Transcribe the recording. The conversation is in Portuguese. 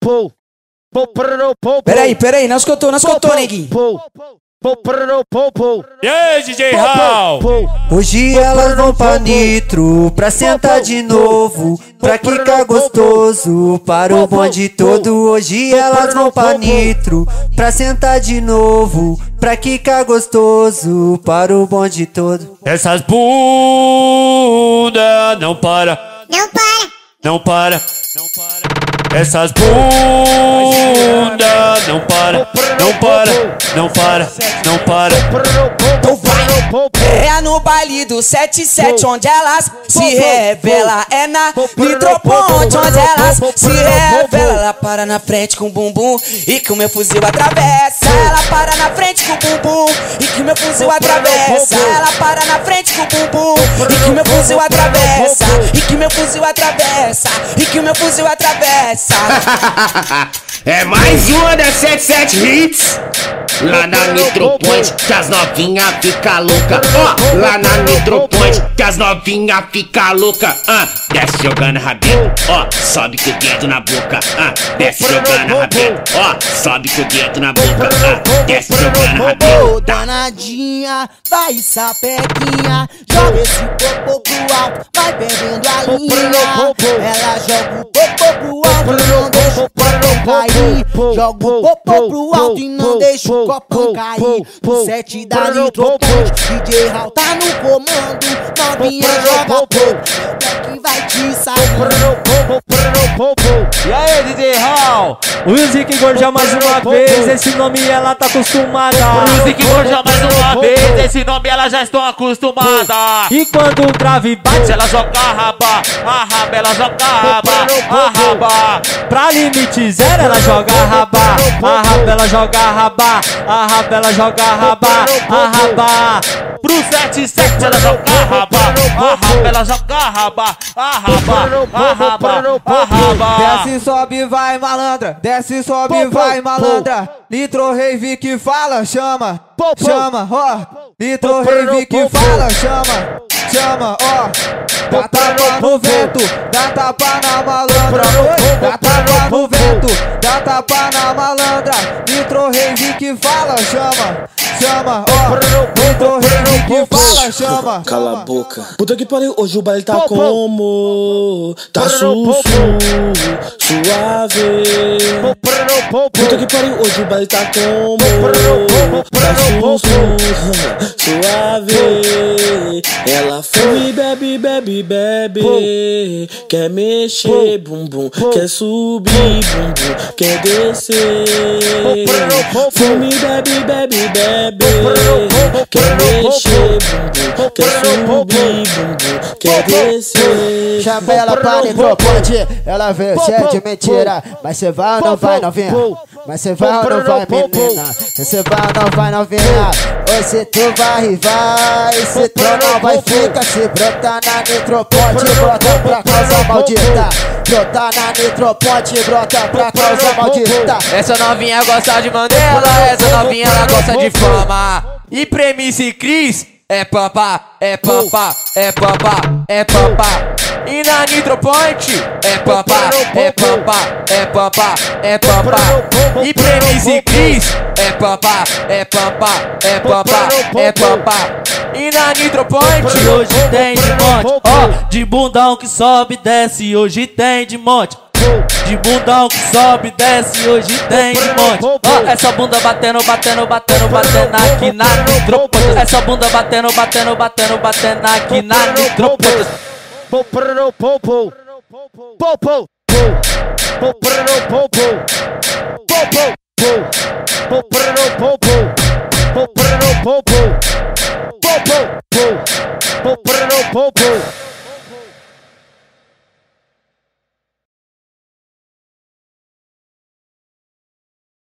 pou. Peraí, peraí, não escutou, não escutou, neguinho. E aí, DJ Hal? Hoje elas vão pra Nitro pra sentar de novo, pra quicar gostoso para o bonde todo. Hoje elas vão pra Nitro pra sentar de novo, pra quicar gostoso para o bonde todo. Essas bunda não para, Não para, não para. Essas bunda não para, não para, não para, não para. Então vai. É no baile do 77 onde elas se revela. É na Nitroponte onde elas se revela. Ela para na frente com o bumbum e que o meu fuzil atravessa. Ela para na frente com o bumbum e que o meu fuzil atravessa. Ela para na frente com o bumbum e que o meu fuzil atravessa. E que meu fuzil atravessa. E que o meu fuzil atravessa. É mais uma das 77 hits Lá na Nitro Point que as novinha fica louca. Ó, lá na Nitro Point que as novinha fica louca. Ah, Desce jogando rabinho, ó, sobe com o dedo na boca. Ah, Desce jogando rabinho, ó, sobe com o dedo na boca. Ah, Desce jogando rabinho. Ô danadinha, vai sapequinha. Joga esse popô pro alto, vai perdendo a linha. Ela joga o popô pro Joga o popô pro alto e não deixa o copão cair. No set da Nitroponte, DJ Raul tá no comando. Novinha joga pouco, meu black vai te sair E aí, DJ Hall? Music Gorja mais uma vez, esse nome ela tá acostumada. Music Gorja mais uma vez, esse nome elas já estão acostumadas. E quando o grave bate, Ela joga a raba, a raba, ela joga a raba, a raba. pra limite zero, ela joga a raba. A raba, ela joga a raba. A raba, ela joga a raba. A raba. Pro 77 ela joga a raba, a raba, ela joga a raba, a raba, a raba, a raba. Desce, sobe, vai malandra. Desce, sobe, vai malandra. Nitro Rave que fala, chama, chama, ó. Nitro Rave que fala, chama, chama, ó. Dá tapa no vento, dá tapa na malandra. Dá tapa no vento, dá tapa na malandra. Nitro Rave que fala, chama, chama, ó. Que fala, chama. Cala a boca. Puta que pariu, hoje o baile tá como? Tá sussu, suave. Puta que pariu, hoje o baile tá como? Tá sussu, suave. Ela fuma e bebe, bebe, bebe. Quer mexer, bumbum. Quer subir, bumbum. Quer descer. Fuma e bebe, bebe, bebe. Quer mexer, bumbum. Quer subir, bumbum. Quer descer. Chama ela pra necropante, ela vê se é de mentira. Mas cê vai ou não vai, novinha? Mas cê vai ou não vai, menina? Cê vai ou não vai, novinha? Ou se tu vai, vai. Se tu não vai, fica. Se brotar na nitroponte, brota pra causa maldita. Brotar na nitroponte, brota pra causa maldita. Essa novinha gosta de Mandela, essa novinha ela gosta de fama. E premisse Cris é pampa, é pampa, é pampa, é pampa. E na Nitropoint é pampa, é pampa, é pampa, é pampa. E premisse Cris é pampa, é pampa, é pampa, é pampa. E na Nitropoint Hoje tem de monte, ó, de bundão que sobe e desce, hoje tem de monte. De bundão que sobe e desce, hoje tem de monte. Ó, essa bunda batendo, batendo, batendo, batendo aqui na nitroponte. Essa bunda batendo, batendo, batendo, batendo aqui na nitroponte. Popo,